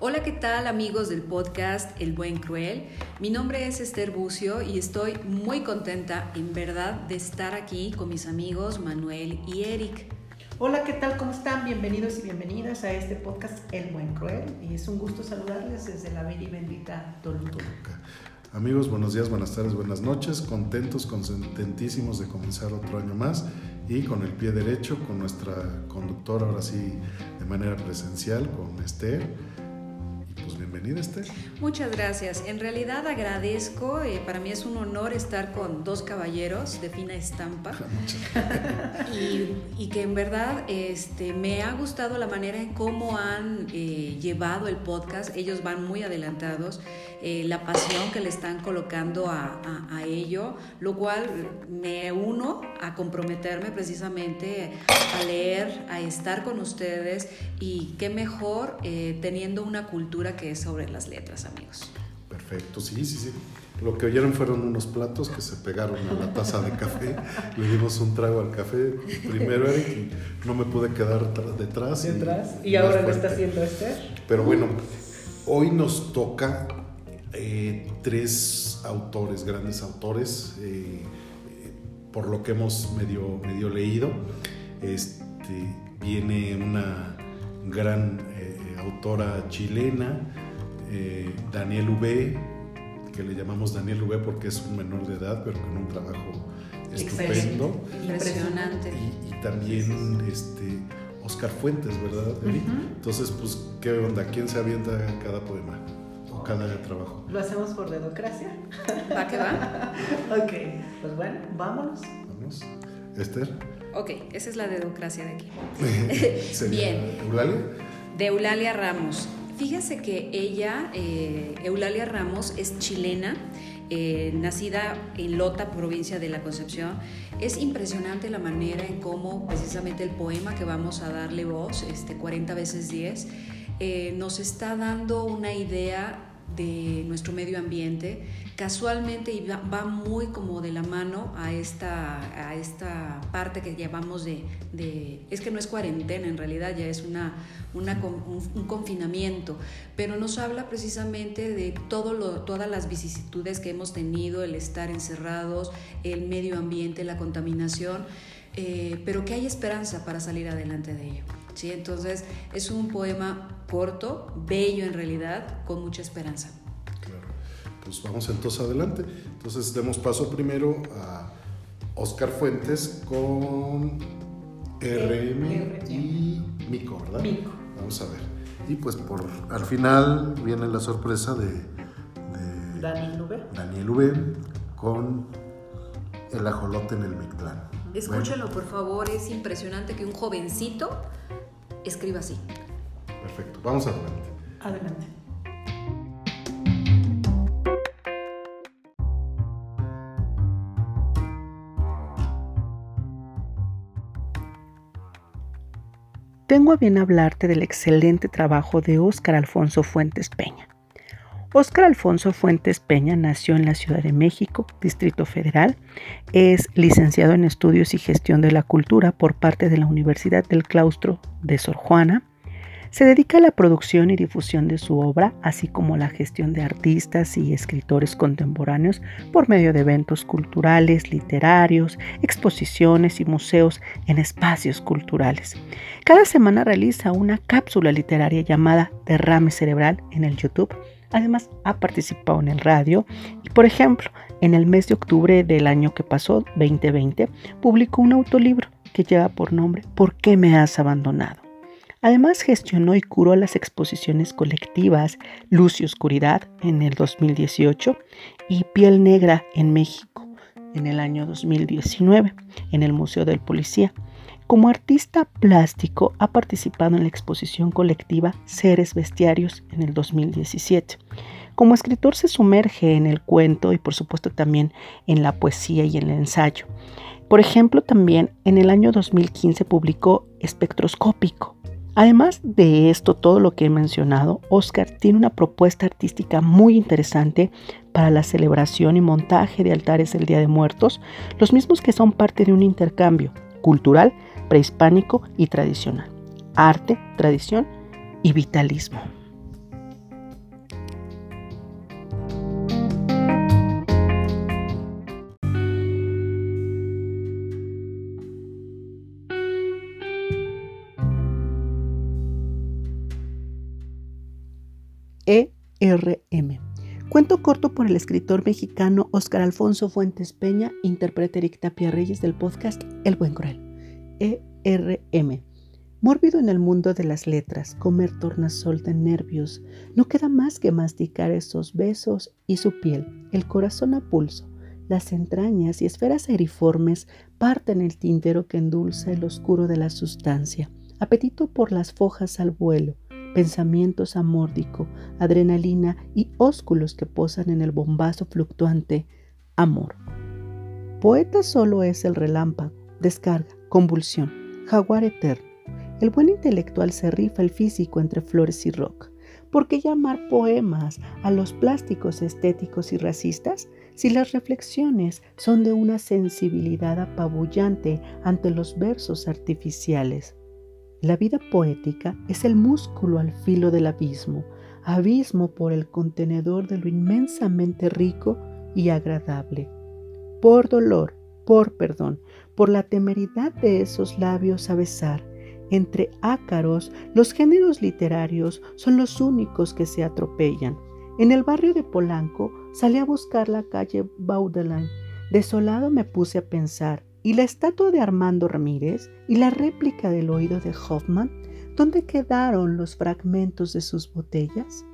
Hola, ¿qué tal amigos del podcast El Buen Cruel? Mi nombre es Esther Bucio y estoy muy contenta en verdad de estar aquí con mis amigos Manuel y Eric. Hola, ¿qué tal? ¿Cómo están? Bienvenidos y bienvenidas a este podcast El Buen Cruel y es un gusto saludarles desde la bella y bendita Toluca. Amigos, buenos días, buenas tardes, buenas noches, contentos, contentísimos de comenzar otro año más y con el pie derecho, con nuestra conductora ahora sí de manera presencial, con Esther bienvenida, Esther. Muchas gracias. En realidad agradezco, eh, para mí es un honor estar con dos caballeros de fina estampa. y, y, que en verdad este, me ha gustado la manera en cómo han eh, llevado el podcast. Ellos van muy adelantados, eh, la pasión que le están colocando a, a, a ello, lo cual me uno a comprometerme precisamente a leer, a estar con ustedes y qué mejor teniendo una cultura que es sobre las letras, amigos. Perfecto, sí, sí, sí. Lo que oyeron fueron unos platos que se pegaron a la taza de café. Le dimos un trago al café primero, Eric, y no me pude quedar detrás. ¿Detrás? Y, y ahora lo está haciendo este. Pero bueno, hoy nos toca eh, tres autores, grandes autores, eh, por lo que hemos medio, medio leído. Este, viene una gran eh, autora chilena, eh, Daniel V, que le llamamos Daniel V porque es un menor de edad, pero con un trabajo estupendo. Impresionante. Y, también este, Oscar Fuentes, ¿verdad? Entonces, pues, ¿qué onda? ¿Quién se avienta cada poema? O cada trabajo. ¿Lo hacemos por dedocracia? ¿Va que va? ok, pues bueno, vámonos. Vamos. Esther. Ok, esa es la dedocracia de aquí. Bien. ¿Eulalia? De Eulalia Ramos. Fíjense que ella, eh, Eulalia Ramos, es chilena, eh, nacida en Lota, provincia de la Concepción. Es impresionante la manera en cómo precisamente el poema que vamos a darle voz, este 40 veces 10, eh, nos está dando una idea de nuestro medio ambiente, casualmente va muy como de la mano a esta, a esta parte que llamamos de, de, es que no es cuarentena en realidad, ya es una, una un, confinamiento, pero nos habla precisamente de todo lo, todas las vicisitudes que hemos tenido, el estar encerrados, el medio ambiente, la contaminación, eh, pero que hay esperanza para salir adelante de ello. ¿Sí? Entonces es un poema corto, bello en realidad, con mucha esperanza. Claro, pues vamos entonces adelante. Entonces demos paso primero a Oscar Fuentes con RM y Mico, ¿verdad? Mico. Vamos a ver. Y pues por al final viene la sorpresa de, de Daniel V. Daniel V con el ajolote en el Mictlán. Escúchelo, bueno. por favor, es impresionante que un jovencito escriba así. Perfecto, vamos adelante. Adelante. Tengo a bien hablarte del excelente trabajo de Óscar Alfonso Fuentes Peña. Óscar Alfonso Fuentes Peña nació en la Ciudad de México, Distrito Federal. Es licenciado en Estudios y Gestión de la Cultura por parte de la Universidad del Claustro de Sor Juana. Se dedica a la producción y difusión de su obra, así como la gestión de artistas y escritores contemporáneos por medio de eventos culturales, literarios, exposiciones y museos en espacios culturales. Cada semana realiza una cápsula literaria llamada Derrame Cerebral en el YouTube. Además, ha participado en el radio y, por ejemplo, en el mes de octubre del año que pasó, 2020, publicó un autolibro que lleva por nombre ¿Por qué me has abandonado? Además, gestionó y curó las exposiciones colectivas Luz y Oscuridad en el 2018 y Piel Negra en México en el año 2019 en el Museo del Policía. Como artista plástico ha participado en la exposición colectiva Seres Bestiarios en el 2017. Como escritor se sumerge en el cuento y por supuesto también en la poesía y en el ensayo. Por ejemplo, también en el año 2015 publicó Espectroscópico, Además de esto, todo lo que he mencionado, Oscar tiene una propuesta artística muy interesante para la celebración y montaje de altares del Día de Muertos, los mismos que son parte de un intercambio cultural, prehispánico y tradicional, arte, tradición y vitalismo. ERM. Cuento corto por el escritor mexicano Óscar Alfonso Fuentes Peña, interpreta Eric Tapia Reyes del podcast El Buen Cruel. ERM. Mórbido en el mundo de las letras, comer tornasol de nervios, no queda más que masticar esos besos y su piel, el corazón a pulso, las entrañas y esferas aeriformes parten el tintero que endulza el oscuro de la sustancia, apetito por las fojas al vuelo, pensamientos amórdico, adrenalina y ósculos que posan en el bombazo fluctuante, amor. Poeta solo es el relámpago, descarga, convulsión, jaguar eterno. El buen intelectual se rifa el físico entre flores y rock. ¿Por qué llamar poemas a los plásticos estéticos y racistas si las reflexiones son de una sensibilidad apabullante ante los versos artificiales? La vida poética es el músculo al filo del abismo, abismo por el contenedor de lo inmensamente rico y agradable. Por dolor, por perdón, por la temeridad de esos labios a besar, entre ácaros, los géneros literarios son los únicos que se atropellan. En el barrio de Polanco salí a buscar la calle Baudelin. Desolado me puse a pensar, ¿Y la estatua de Armando Ramírez y la réplica del oído de Hoffman? ¿Dónde quedaron los fragmentos de sus botellas?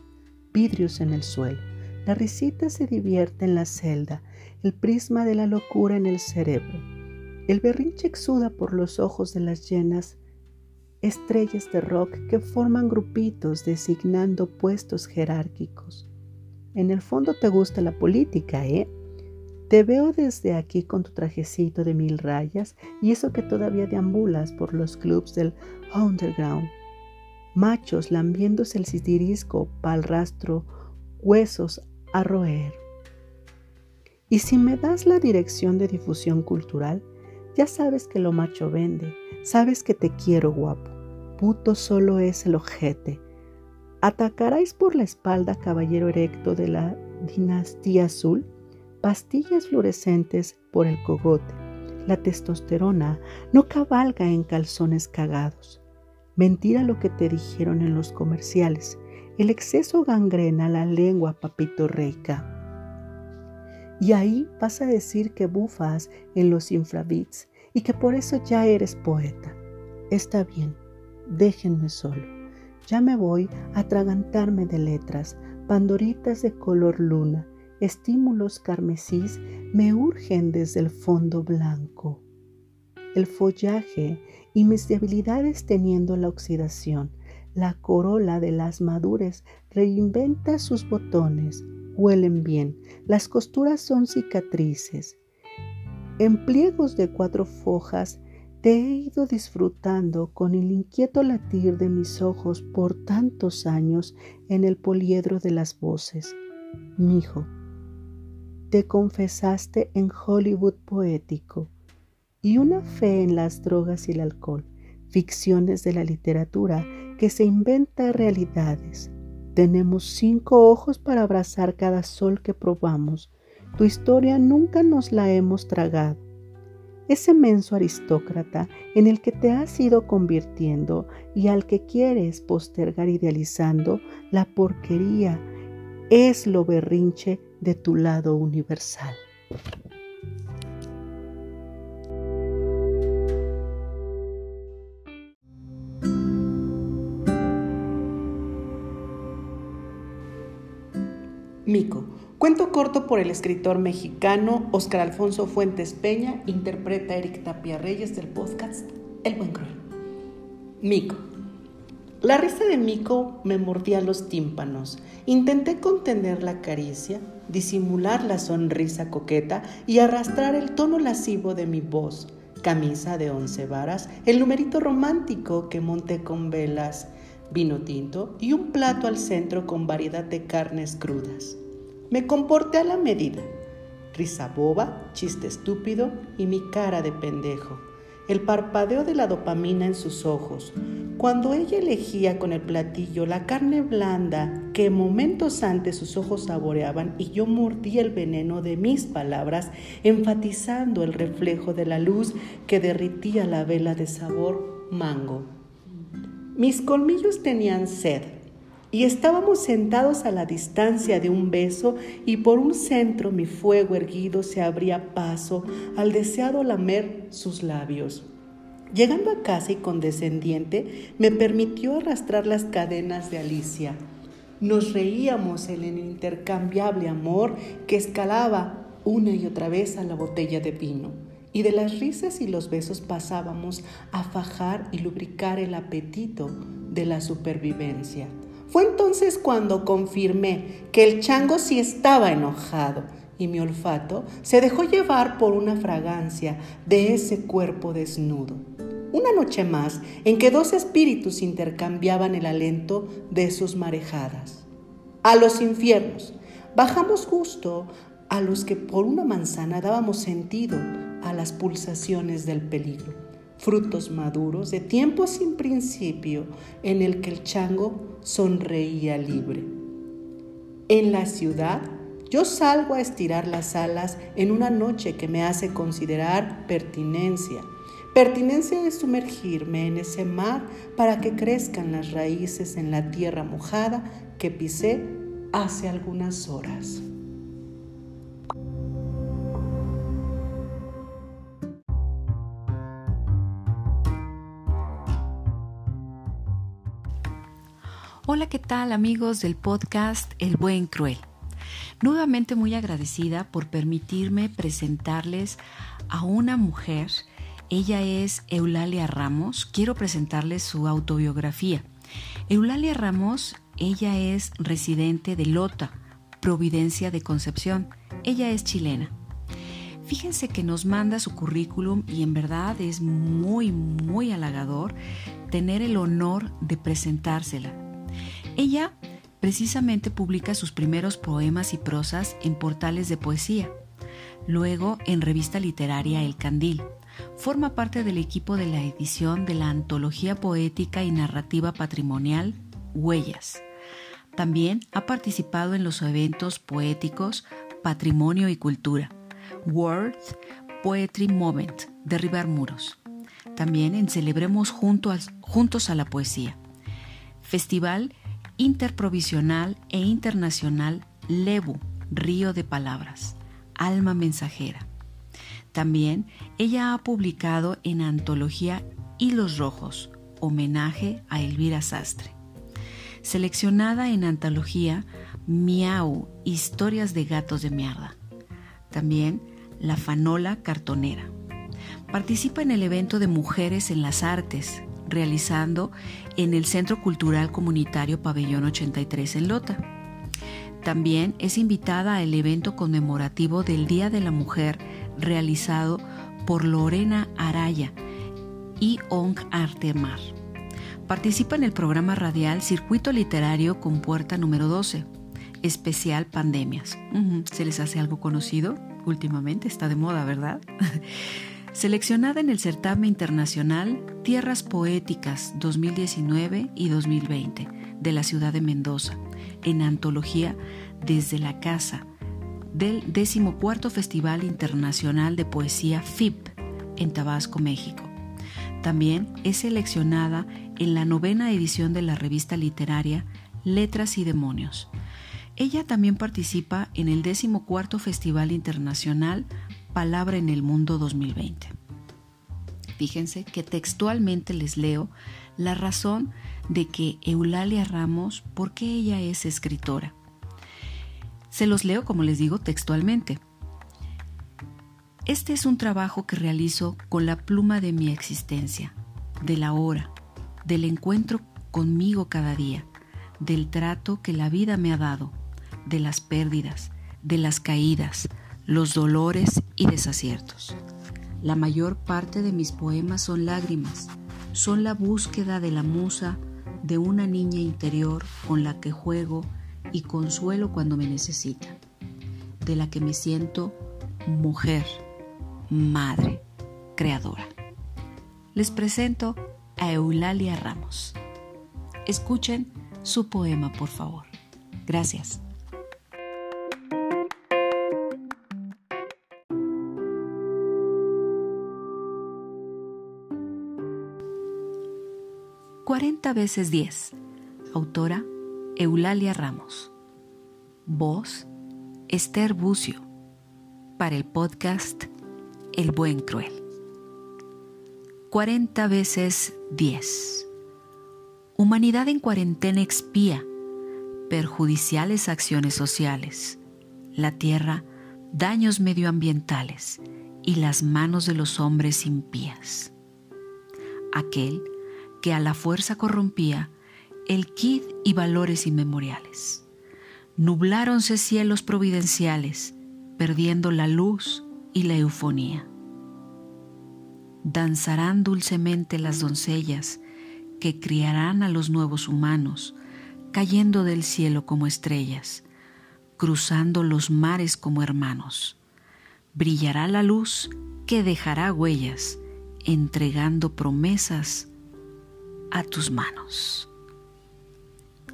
Vidrios en el suelo. La risita se divierte en la celda, el prisma de la locura en el cerebro. El berrinche exuda por los ojos de las llenas estrellas de rock que forman grupitos designando puestos jerárquicos. En el fondo te gusta la política, ¿eh? Te veo desde aquí con tu trajecito de mil rayas y eso que todavía deambulas por los clubs del underground. Machos lambiéndose el citirisco pa'l rastro, huesos a roer. Y si me das la dirección de difusión cultural, ya sabes que lo macho vende, sabes que te quiero guapo. Puto solo es el ojete. ¿Atacaráis por la espalda, caballero erecto de la dinastía azul? pastillas fluorescentes por el cogote. La testosterona no cabalga en calzones cagados. Mentira lo que te dijeron en los comerciales. El exceso gangrena la lengua, papito reica. Y ahí vas a decir que bufas en los infrabits y que por eso ya eres poeta. Está bien, déjenme solo. Ya me voy a atragantarme de letras, pandoritas de color luna, estímulos carmesís me urgen desde el fondo blanco. El follaje y mis debilidades teniendo la oxidación, la corola de las madures reinventa sus botones, huelen bien, las costuras son cicatrices. En pliegos de cuatro fojas te he ido disfrutando con el inquieto latir de mis ojos por tantos años en el poliedro de las voces. Mijo, te confesaste en Hollywood poético y una fe en las drogas y el alcohol, ficciones de la literatura que se inventa realidades. Tenemos cinco ojos para abrazar cada sol que probamos. Tu historia nunca nos la hemos tragado. Ese menso aristócrata en el que te has ido convirtiendo y al que quieres postergar idealizando la porquería es lo berrinche de tu lado universal. Cuento corto por el escritor mexicano Oscar Alfonso Fuentes Peña, interpreta Eric Tapia Reyes del podcast El Buen Cruel. Mico. La risa de Mico me mordía los tímpanos. Intenté contener la caricia, disimular la sonrisa coqueta y arrastrar el tono lascivo de mi voz. Camisa de once varas, el numerito romántico que monté con velas, vino tinto y un plato al centro con variedad de carnes crudas. Me comporté a la medida. Risa boba, chiste estúpido y mi cara de pendejo. El parpadeo de la dopamina en sus ojos, cuando ella elegía con el platillo la carne blanda que momentos antes sus ojos saboreaban y yo mordía el veneno de mis palabras, enfatizando el reflejo de la luz que derritía la vela de sabor mango. Mis colmillos tenían sed y estábamos sentados a la distancia de un beso y por un centro mi fuego erguido se abría paso al deseado lamer sus labios. Llegando a casa y condescendiente, me permitió arrastrar las cadenas de Alicia. Nos reíamos en el intercambiable amor que escalaba una y otra vez a la botella de vino. Y de las risas y los besos pasábamos a fajar y lubricar el apetito de la supervivencia. Fue entonces cuando confirmé que el chango sí estaba enojado y mi olfato se dejó llevar por una fragancia de ese cuerpo desnudo. Una noche más en que dos espíritus intercambiaban el alento de sus marejadas. A los infiernos. Bajamos justo a los que por una manzana dábamos sentido a las pulsaciones del peligro. Frutos maduros de tiempo sin principio en el que el chango sonreía libre. En la ciudad yo salgo a estirar las alas en una noche que me hace considerar pertinencia. Pertinencia de sumergirme en ese mar para que crezcan las raíces en la tierra mojada que pisé hace algunas horas. Hola, ¿qué tal amigos del podcast El Buen Cruel? Nuevamente muy agradecida por permitirme presentarles a una mujer. Ella es Eulalia Ramos. Quiero presentarles su autobiografía. Eulalia Ramos, ella es residente de Lota, Providencia de Concepción. Ella es chilena. Fíjense que nos manda su currículum y en verdad es muy, muy halagador tener el honor de presentársela. Ella Precisamente publica sus primeros poemas y prosas en portales de poesía, luego en revista literaria El Candil. Forma parte del equipo de la edición de la antología poética y narrativa patrimonial Huellas. También ha participado en los eventos poéticos Patrimonio y Cultura, World Poetry Moment, Derribar Muros. También en Celebremos Juntos a la Poesía. Festival interprovisional e internacional Lebu, Río de Palabras, Alma Mensajera. También ella ha publicado en antología Hilos Rojos, homenaje a Elvira Sastre. Seleccionada en antología Miau, Historias de Gatos de Mierda. También La Fanola Cartonera. Participa en el evento de Mujeres en las Artes, realizando en el Centro Cultural Comunitario Pabellón 83 en Lota. También es invitada al evento conmemorativo del Día de la Mujer realizado por Lorena Araya y Ong Artemar. Participa en el programa radial Circuito Literario con Puerta número 12, especial Pandemias. ¿Se les hace algo conocido? Últimamente está de moda, ¿verdad? seleccionada en el certamen internacional Tierras Poéticas 2019 y 2020 de la ciudad de Mendoza, en antología Desde la Casa del 14 Festival Internacional de Poesía FIP en Tabasco, México. También es seleccionada en la novena edición de la revista literaria Letras y Demonios. Ella también participa en el 14 Festival Internacional Palabra en el Mundo 2020. Fíjense que textualmente les leo la razón de que Eulalia Ramos, ¿por qué ella es escritora? Se los leo, como les digo, textualmente. Este es un trabajo que realizo con la pluma de mi existencia, de la hora, del encuentro conmigo cada día, del trato que la vida me ha dado, de las pérdidas, de las caídas, los dolores y desaciertos. La mayor parte de mis poemas son lágrimas, son la búsqueda de la musa de una niña interior con la que juego y consuelo cuando me necesita, de la que me siento mujer, madre, creadora. Les presento a Eulalia Ramos. Escuchen su poema, por favor. Gracias. 40 veces 10. Autora Eulalia Ramos. Voz, Esther Bucio. Para el podcast El Buen Cruel. 40 veces 10. Humanidad en cuarentena expía perjudiciales acciones sociales, la tierra, daños medioambientales y las manos de los hombres impías. Aquel que a la fuerza corrompía el kid y valores inmemoriales. Nubláronse cielos providenciales, perdiendo la luz y la eufonía. Danzarán dulcemente las doncellas que criarán a los nuevos humanos, cayendo del cielo como estrellas, cruzando los mares como hermanos. Brillará la luz que dejará huellas, entregando promesas a tus manos.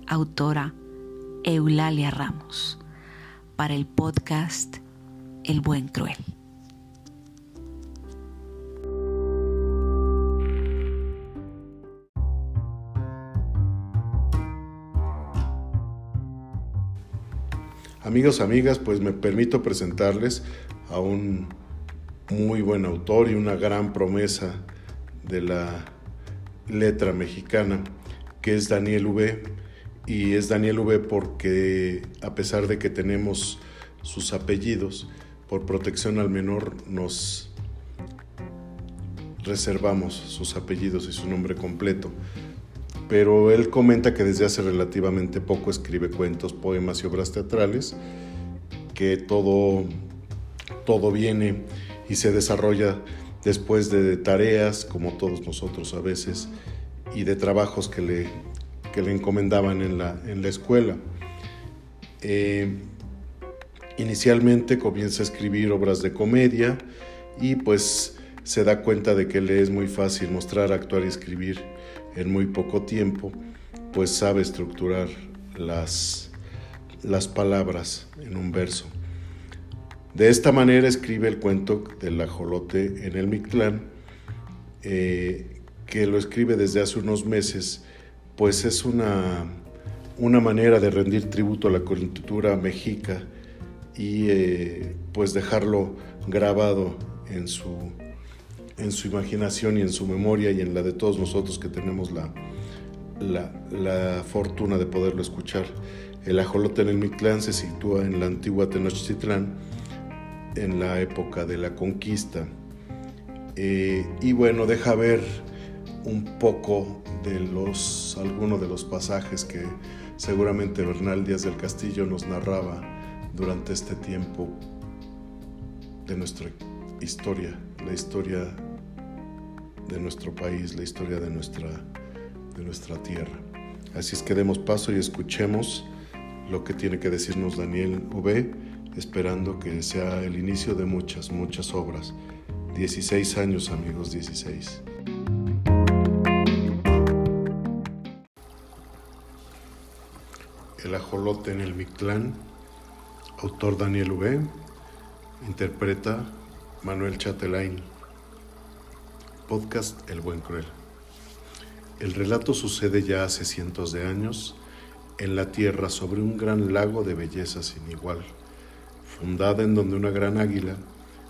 Autora Eulalia Ramos, para el podcast El Buen Cruel. Amigos, amigas, pues me permito presentarles a un muy buen autor y una gran promesa de la letra mexicana, que es Daniel V. Y es Daniel V porque a pesar de que tenemos sus apellidos, por protección al menor nos reservamos sus apellidos y su nombre completo. Pero él comenta que desde hace relativamente poco escribe cuentos, poemas y obras teatrales, que todo, todo viene y se desarrolla después de tareas, como todos nosotros a veces, y de trabajos que le, le encomendaban en la, en la escuela. Eh, inicialmente comienza a escribir obras de comedia y pues se da cuenta de que le es muy fácil mostrar, actuar y escribir en muy poco tiempo, pues sabe estructurar las, las palabras en un verso. De esta manera escribe el cuento del ajolote en el Mictlán, eh, que lo escribe desde hace unos meses, pues es una, una manera de rendir tributo a la cultura mexica y eh, pues dejarlo grabado en su, en su imaginación y en su memoria y en la de todos nosotros que tenemos la, la, la fortuna de poderlo escuchar. El ajolote en el Mictlán se sitúa en la antigua Tenochtitlán, en la época de la conquista. Eh, y bueno, deja ver un poco de los, algunos de los pasajes que seguramente Bernal Díaz del Castillo nos narraba durante este tiempo de nuestra historia, la historia de nuestro país, la historia de nuestra, de nuestra tierra. Así es que demos paso y escuchemos lo que tiene que decirnos Daniel V esperando que sea el inicio de muchas, muchas obras. 16 años amigos, 16. El ajolote en el Mictlán, autor Daniel V, interpreta Manuel Chatelain. Podcast El Buen Cruel. El relato sucede ya hace cientos de años en la tierra sobre un gran lago de belleza sin igual fundada en donde una gran águila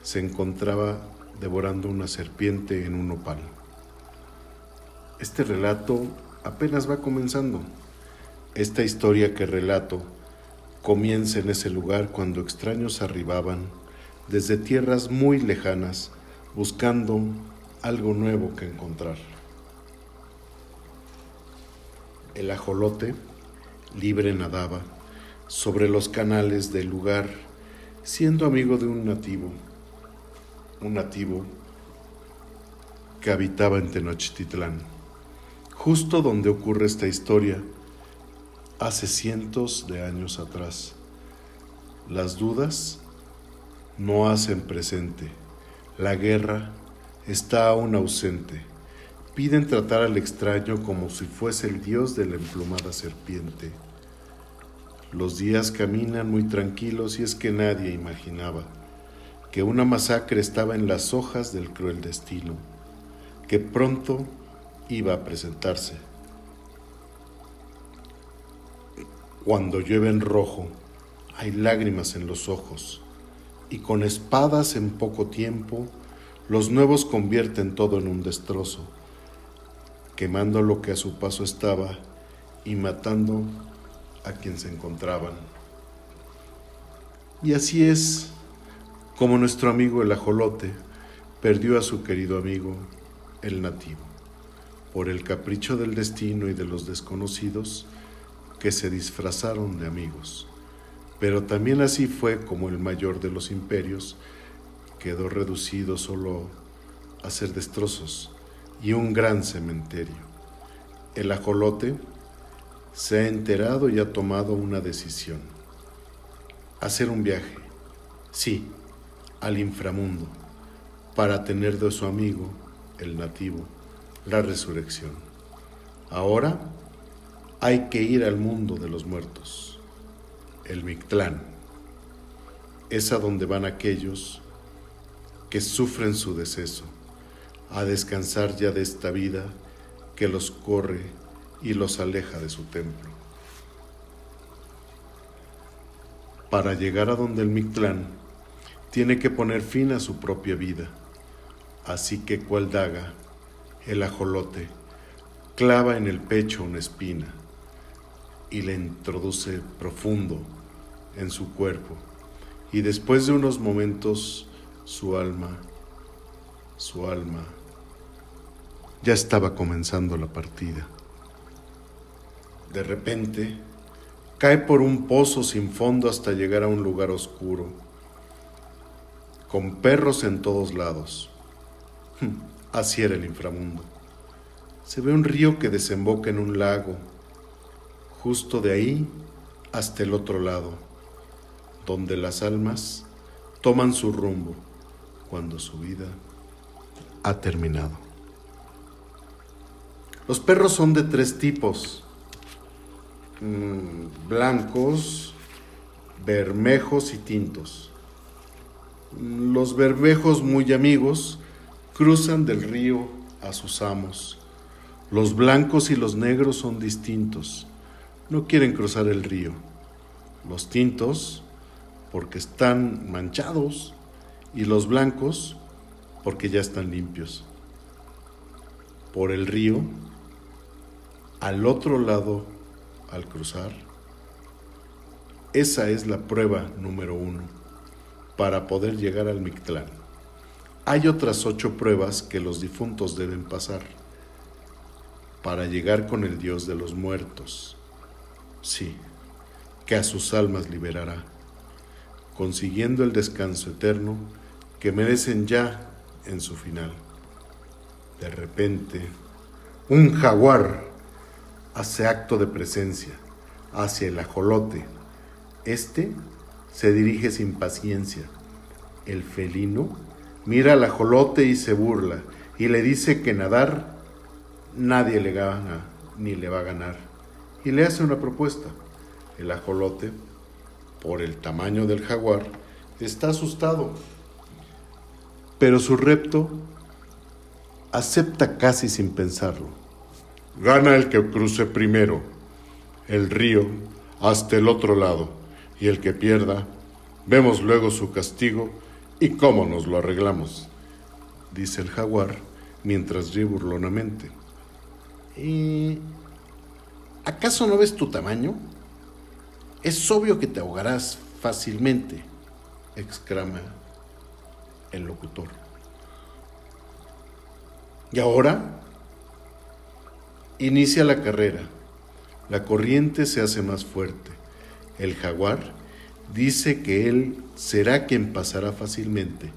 se encontraba devorando una serpiente en un nopal. Este relato apenas va comenzando. Esta historia que relato comienza en ese lugar cuando extraños arribaban desde tierras muy lejanas buscando algo nuevo que encontrar. El ajolote libre nadaba sobre los canales del lugar siendo amigo de un nativo, un nativo que habitaba en Tenochtitlán, justo donde ocurre esta historia, hace cientos de años atrás. Las dudas no hacen presente, la guerra está aún ausente. Piden tratar al extraño como si fuese el dios de la emplumada serpiente. Los días caminan muy tranquilos y es que nadie imaginaba que una masacre estaba en las hojas del cruel destino, que pronto iba a presentarse. Cuando llueve en rojo, hay lágrimas en los ojos, y con espadas en poco tiempo, los nuevos convierten todo en un destrozo, quemando lo que a su paso estaba y matando a quien se encontraban. Y así es como nuestro amigo el ajolote perdió a su querido amigo el nativo, por el capricho del destino y de los desconocidos que se disfrazaron de amigos. Pero también así fue como el mayor de los imperios quedó reducido solo a ser destrozos y un gran cementerio. El ajolote se ha enterado y ha tomado una decisión. Hacer un viaje, sí, al inframundo, para tener de su amigo, el nativo, la resurrección. Ahora hay que ir al mundo de los muertos, el Mictlán. Es a donde van aquellos que sufren su deceso, a descansar ya de esta vida que los corre y los aleja de su templo. Para llegar a donde el Mictlán, tiene que poner fin a su propia vida. Así que cual daga, el ajolote clava en el pecho una espina y le introduce profundo en su cuerpo. Y después de unos momentos, su alma, su alma, ya estaba comenzando la partida. De repente, cae por un pozo sin fondo hasta llegar a un lugar oscuro, con perros en todos lados. Así era el inframundo. Se ve un río que desemboca en un lago, justo de ahí hasta el otro lado, donde las almas toman su rumbo cuando su vida ha terminado. Los perros son de tres tipos Mm, blancos, bermejos y tintos. Los bermejos muy amigos cruzan del río a sus amos. Los blancos y los negros son distintos. No quieren cruzar el río. Los tintos porque están manchados y los blancos porque ya están limpios. Por el río, al otro lado al cruzar. Esa es la prueba número uno para poder llegar al Mictlán. Hay otras ocho pruebas que los difuntos deben pasar para llegar con el Dios de los muertos. Sí, que a sus almas liberará, consiguiendo el descanso eterno que merecen ya en su final. De repente, un jaguar hace acto de presencia hacia el ajolote. Este se dirige sin paciencia. El felino mira al ajolote y se burla y le dice que nadar nadie le gana ni le va a ganar. Y le hace una propuesta. El ajolote, por el tamaño del jaguar, está asustado. Pero su repto acepta casi sin pensarlo Gana el que cruce primero el río hasta el otro lado, y el que pierda, vemos luego su castigo y cómo nos lo arreglamos, dice el jaguar mientras ríe burlonamente. ¿Y acaso no ves tu tamaño? Es obvio que te ahogarás fácilmente, exclama el locutor. ¿Y ahora? Inicia la carrera. La corriente se hace más fuerte. El jaguar dice que él será quien pasará fácilmente.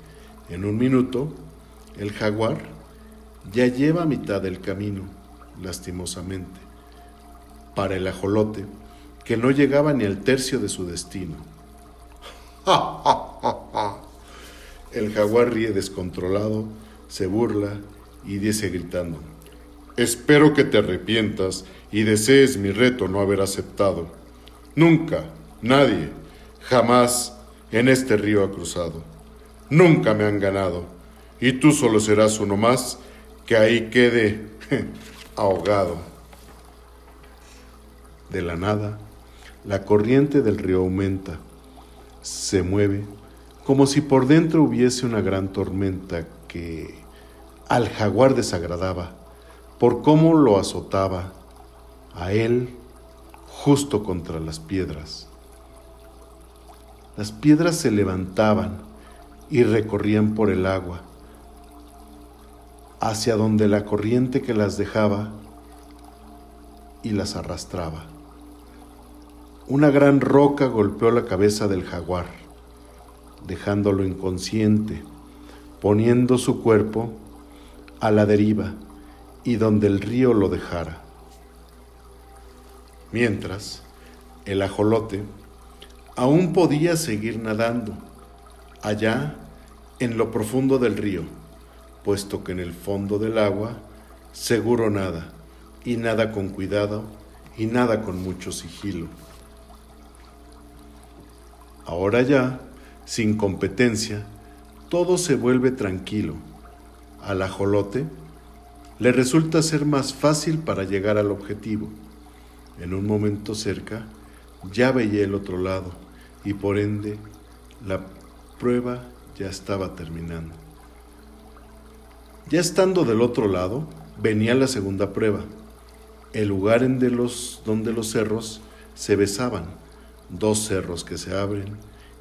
En un minuto, el jaguar ya lleva mitad del camino, lastimosamente, para el ajolote, que no llegaba ni al tercio de su destino. El jaguar ríe descontrolado, se burla y dice gritando, Espero que te arrepientas y desees mi reto no haber aceptado. Nunca, nadie, jamás en este río ha cruzado. Nunca me han ganado. Y tú solo serás uno más que ahí quede ahogado. De la nada, La corriente del río aumenta, se mueve, como si por dentro hubiese una gran tormenta que al jaguar desagradaba, por cómo lo azotaba a él justo contra las piedras. Las piedras se levantaban y recorrían por el agua, hacia donde la corriente que las dejaba y las arrastraba. Una gran roca golpeó la cabeza del jaguar, dejándolo inconsciente, poniendo su cuerpo a la deriva y donde el río lo dejara. Mientras, el ajolote aún podía seguir nadando allá en lo profundo del río, puesto que en el fondo del agua seguro nada, y nada con cuidado, y nada con mucho sigilo. Ahora ya, sin competencia, todo se vuelve tranquilo. Al ajolote le resulta ser más fácil para llegar al objetivo. En un momento cerca, ya veía el otro lado y por ende la prueba ya estaba terminando. Ya estando del otro lado, venía la segunda prueba, el lugar en de los, donde los cerros se besaban dos cerros que se abren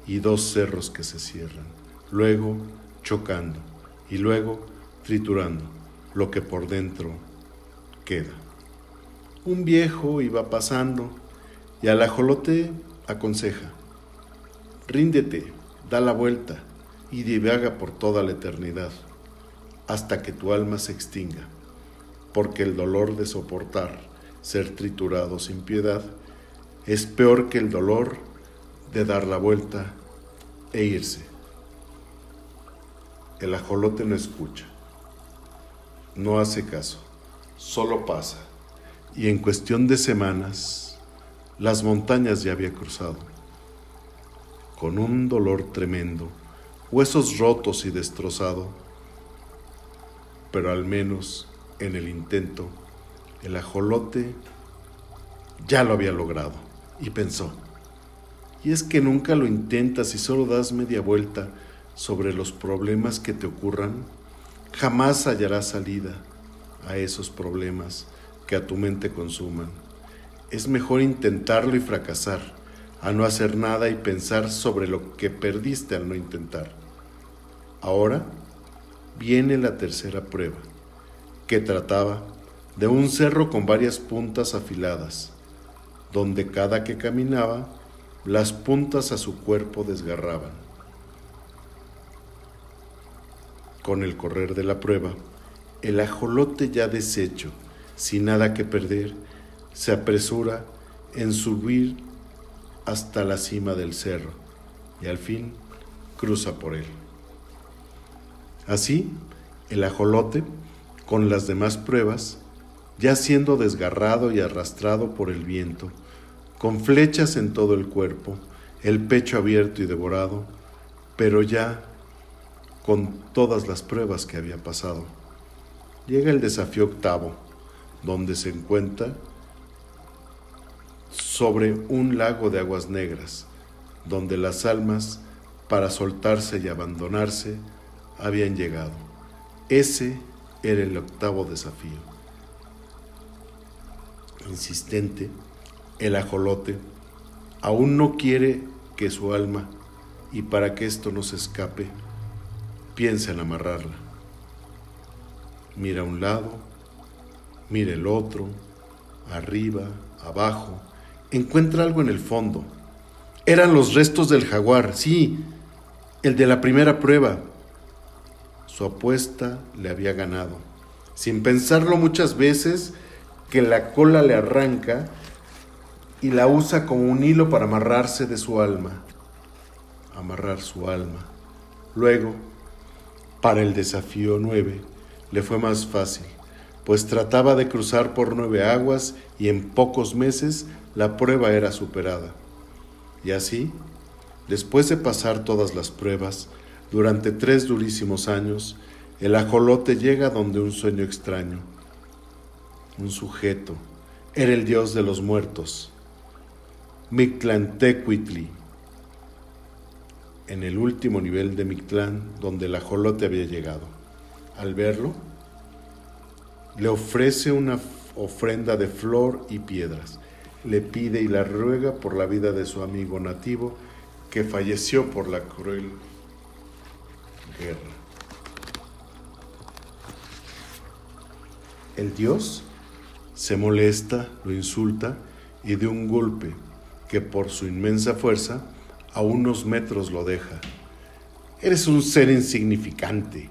y dos cerros que se cierran, luego chocando y luego triturando lo que por dentro queda. Un viejo iba pasando y al ajolote aconseja, ríndete, da la vuelta y divaga por toda la eternidad, hasta que tu alma se extinga, porque el dolor de soportar ser triturado sin piedad es peor que el dolor de dar la vuelta e irse. El ajolote no escucha, no hace caso, solo pasa. Y en cuestión de semanas las montañas ya había cruzado. Con un dolor tremendo, huesos rotos y destrozado, pero al menos en el intento, el ajolote ya lo había logrado. Y pensó, y es que nunca lo intentas y solo das media vuelta sobre los problemas que te ocurran, jamás hallarás salida a esos problemas que a tu mente consuman. Es mejor intentarlo y fracasar, a no hacer nada y pensar sobre lo que perdiste al no intentar. Ahora viene la tercera prueba, que trataba de un cerro con varias puntas afiladas donde cada que caminaba, las puntas a su cuerpo desgarraban. Con el correr de la prueba, el ajolote ya deshecho, sin nada que perder, se apresura en subir hasta la cima del cerro y al fin cruza por él. Así, el ajolote, con las demás pruebas, ya siendo desgarrado y arrastrado por el viento, con flechas en todo el cuerpo, el pecho abierto y devorado, pero ya con todas las pruebas que había pasado. Llega el desafío octavo, donde se encuentra sobre un lago de aguas negras, donde las almas, para soltarse y abandonarse, habían llegado. Ese era el octavo desafío. Insistente, el ajolote aún no quiere que su alma, y para que esto no se escape, piensa en amarrarla. Mira a un lado, mira el otro, arriba, abajo, encuentra algo en el fondo. Eran los restos del jaguar, sí, el de la primera prueba. Su apuesta le había ganado. Sin pensarlo muchas veces, que la cola le arranca y la usa como un hilo para amarrarse de su alma, amarrar su alma. Luego, para el desafío nueve, le fue más fácil, pues trataba de cruzar por nueve aguas y en pocos meses la prueba era superada. Y así, después de pasar todas las pruebas, durante tres durísimos años, el ajolote llega donde un sueño extraño, un sujeto, era el dios de los muertos, Mictlantecuhtli, en el último nivel de Mictlán donde el ajolote había llegado. Al verlo, le ofrece una ofrenda de flor y piedras. Le pide y la ruega por la vida de su amigo nativo que falleció por la cruel guerra. El dios se molesta, lo insulta y de un golpe que por su inmensa fuerza a unos metros lo deja. Eres un ser insignificante,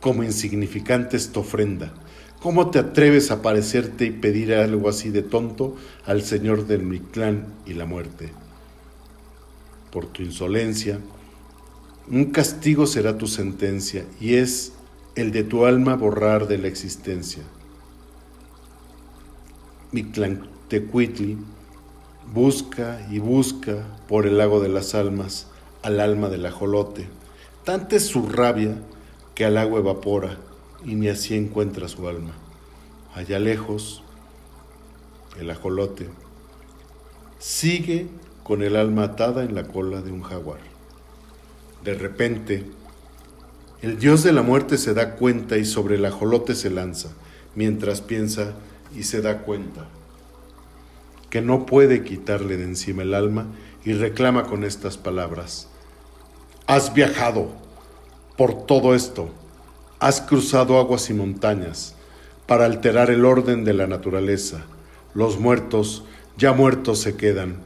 como insignificante es tu ofrenda. ¿Cómo te atreves a parecerte y pedir algo así de tonto al Señor del Mictlán y la muerte? Por tu insolencia, un castigo será tu sentencia y es el de tu alma borrar de la existencia. Mictlantecuhtli busca y busca por el lago de las almas al alma del ajolote. Tanta es su rabia que al agua evapora y ni así encuentra su alma. Allá lejos, el ajolote sigue con el alma atada en la cola de un jaguar. De repente, el dios de la muerte se da cuenta y sobre el ajolote se lanza, mientras piensa y se da cuenta que no puede quitarle de encima el alma y reclama con estas palabras, Has viajado por todo esto, has cruzado aguas y montañas para alterar el orden de la naturaleza. Los muertos ya muertos se quedan,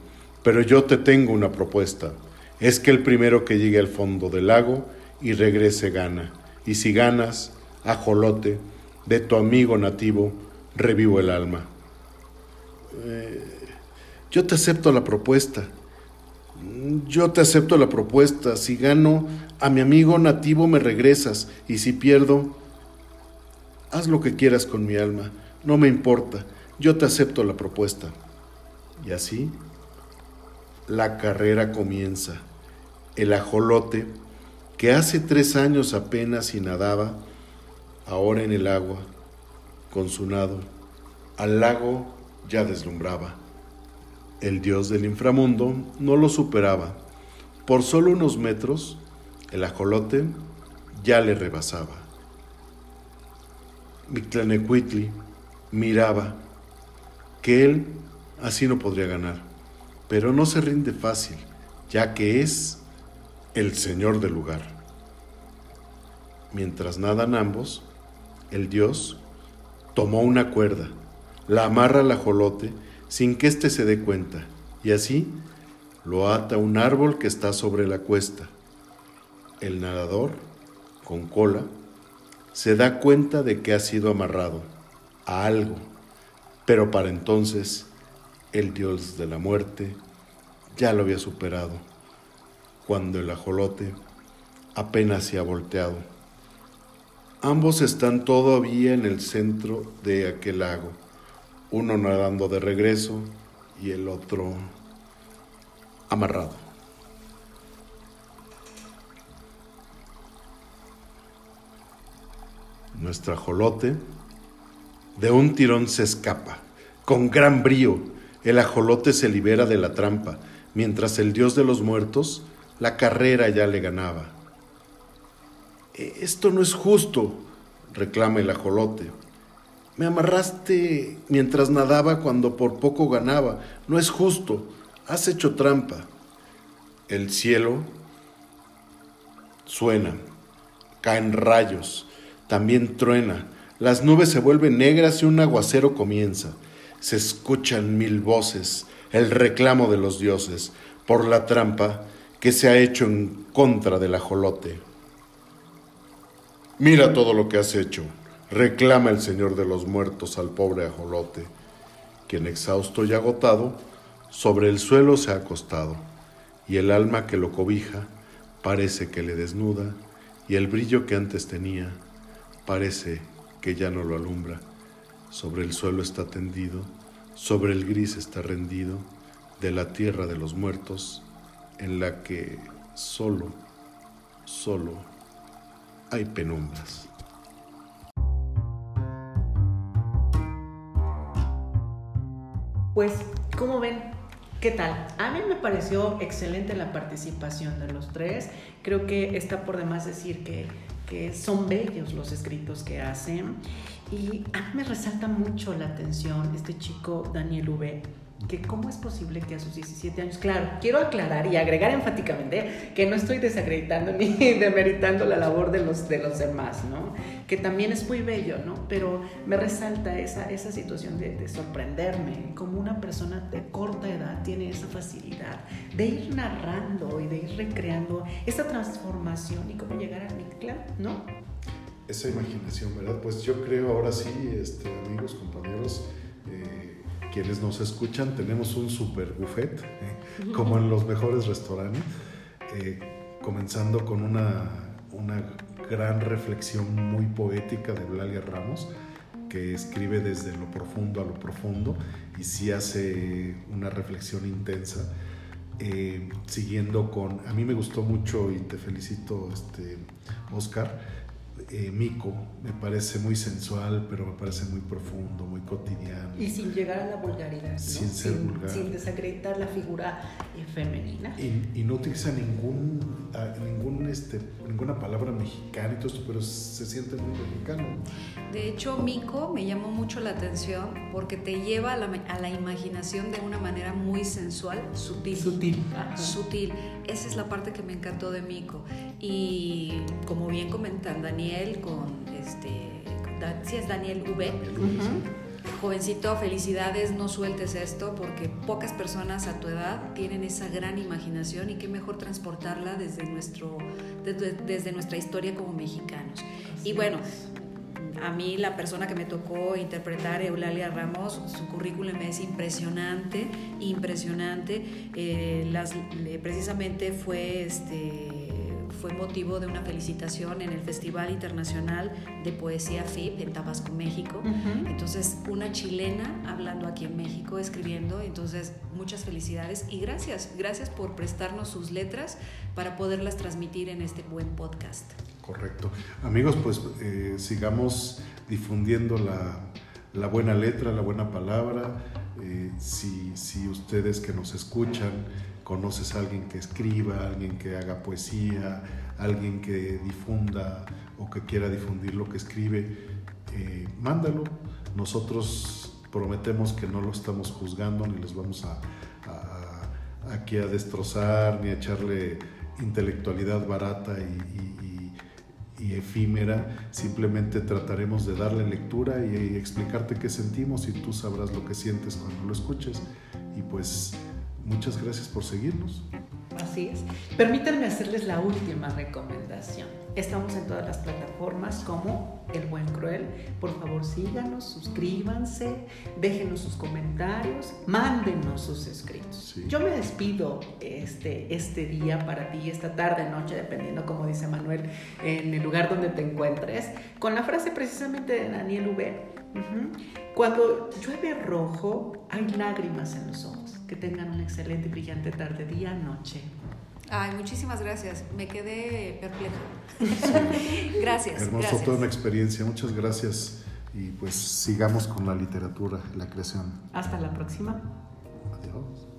pero yo te tengo una propuesta. Es que el primero que llegue al fondo del lago y regrese gana. Y si ganas, ajolote, de tu amigo nativo, revivo el alma. Eh, yo te acepto la propuesta. Yo te acepto la propuesta. Si gano, a mi amigo nativo me regresas. Y si pierdo, haz lo que quieras con mi alma. No me importa. Yo te acepto la propuesta. Y así, la carrera comienza. El ajolote, que hace tres años apenas y nadaba, ahora en el agua, con su nado, al lago ya deslumbraba. El dios del inframundo no lo superaba. Por solo unos metros, el ajolote ya le rebasaba. Mictlanecuitli miraba que él así no podría ganar, pero no se rinde fácil, ya que es el señor del lugar. Mientras nadan ambos, el dios tomó una cuerda la amarra al ajolote sin que éste se dé cuenta, y así lo ata a un árbol que está sobre la cuesta. El nadador, con cola, se da cuenta de que ha sido amarrado a algo, pero para entonces el dios de la muerte ya lo había superado, cuando el ajolote apenas se ha volteado. Ambos están todavía en el centro de aquel lago uno nadando de regreso y el otro amarrado. Nuestra ajolote de un tirón se escapa. Con gran brío, el ajolote se libera de la trampa, mientras el dios de los muertos la carrera ya le ganaba. E, esto no es justo, reclama el ajolote. Me amarraste mientras nadaba cuando por poco ganaba. No es justo. Has hecho trampa. El cielo suena, caen rayos, también truena. Las nubes se vuelven negras y un aguacero comienza. Se escuchan mil voces, el reclamo de los dioses por la trampa que se ha hecho en contra del ajolote. Mira todo lo que has hecho reclama el Señor de los muertos al pobre ajolote, quien exhausto y agotado, sobre el suelo se ha acostado, y el alma que lo cobija parece que le desnuda, y el brillo que antes tenía parece que ya no lo alumbra. Sobre el suelo está tendido, sobre el gris está rendido, de la tierra de los muertos, en la que solo, solo hay penumbras. Pues, ¿cómo ven? ¿Qué tal? A mí me pareció excelente la participación de los tres. Creo que está por demás decir que, que son bellos los escritos que hacen. Y a mí me resalta mucho la atención este chico Daniel V que cómo es posible que a sus 17 años, claro, quiero aclarar y agregar enfáticamente que no estoy desacreditando ni demeritando la labor de los, de los demás, ¿no? Que también es muy bello, ¿no? Pero me resalta esa, esa situación de, de sorprenderme, como una persona de corta edad tiene esa facilidad de ir narrando y de ir recreando esa transformación y cómo llegar a Mictlan, ¿no? Esa imaginación, ¿verdad? Pues yo creo ahora sí, este, amigos, compañeros, quienes nos escuchan, tenemos un super buffet, ¿eh? como en los mejores restaurantes, eh, comenzando con una, una gran reflexión muy poética de Blalia Ramos, que escribe desde lo profundo a lo profundo y sí hace una reflexión intensa. Eh, siguiendo con, a mí me gustó mucho y te felicito, este, Oscar, eh, Mico me parece muy sensual, pero me parece muy profundo, muy cotidiano. Y sin llegar a la vulgaridad. Sin ser vulgar. Sin desacreditar la figura eh, femenina. Y, no utiliza ningún, ningún, este, ninguna palabra mexicana y todo esto, pero se siente muy mexicano. De hecho, Mico me llamó mucho la atención porque te lleva a la, a la imaginación de una manera muy sensual, sutil. Sutil. Sutil. Esa es la parte que me encantó de Mico. Y como bien comentan Daniel, con este, si es Daniel V. Jovencito, felicidades, no sueltes esto porque pocas personas a tu edad tienen esa gran imaginación y qué mejor transportarla desde, nuestro, desde, nuestra historia como mexicanos. y bueno, a mí la persona que me tocó interpretar, Eulalia Ramos, su currículum es impresionante, impresionante. Eh, las, precisamente fue este fue motivo de una felicitación en el Festival Internacional de Poesía FIP en Tabasco, México. Entonces, una chilena hablando aquí en México, escribiendo. Entonces, muchas felicidades y gracias. Gracias por prestarnos sus letras para poderlas transmitir en este buen podcast. Correcto. Amigos, pues eh, sigamos difundiendo la, buena letra, la buena palabra. Eh, si, si ustedes que nos escuchan, conoces a alguien que escriba, alguien que haga poesía, alguien que difunda o que quiera difundir lo que escribe, eh, mándalo. Nosotros prometemos que no lo estamos juzgando ni les vamos a, aquí a destrozar ni a echarle intelectualidad barata y, efímera, simplemente trataremos de darle lectura y explicarte qué sentimos y tú sabrás lo que sientes cuando lo escuches. Y pues Muchas gracias por seguirnos. Así es. Permítanme hacerles la última recomendación. Estamos en todas las plataformas como El Buen Cruel. Por favor, síganos, suscríbanse, déjenos sus comentarios, mándenos sus escritos. Yo me despido este, este día para ti, esta tarde, noche, dependiendo, como dice Manuel, en el lugar donde te encuentres, con la frase precisamente de Daniel V. Cuando llueve rojo, hay lágrimas en los ojos. Que tengan una excelente y brillante tarde, día, noche. Ay, muchísimas gracias. Me quedé perpleja. gracias. Hermoso, toda una experiencia. Muchas gracias. Y pues sigamos con la literatura, la creación. Hasta la próxima. Adiós.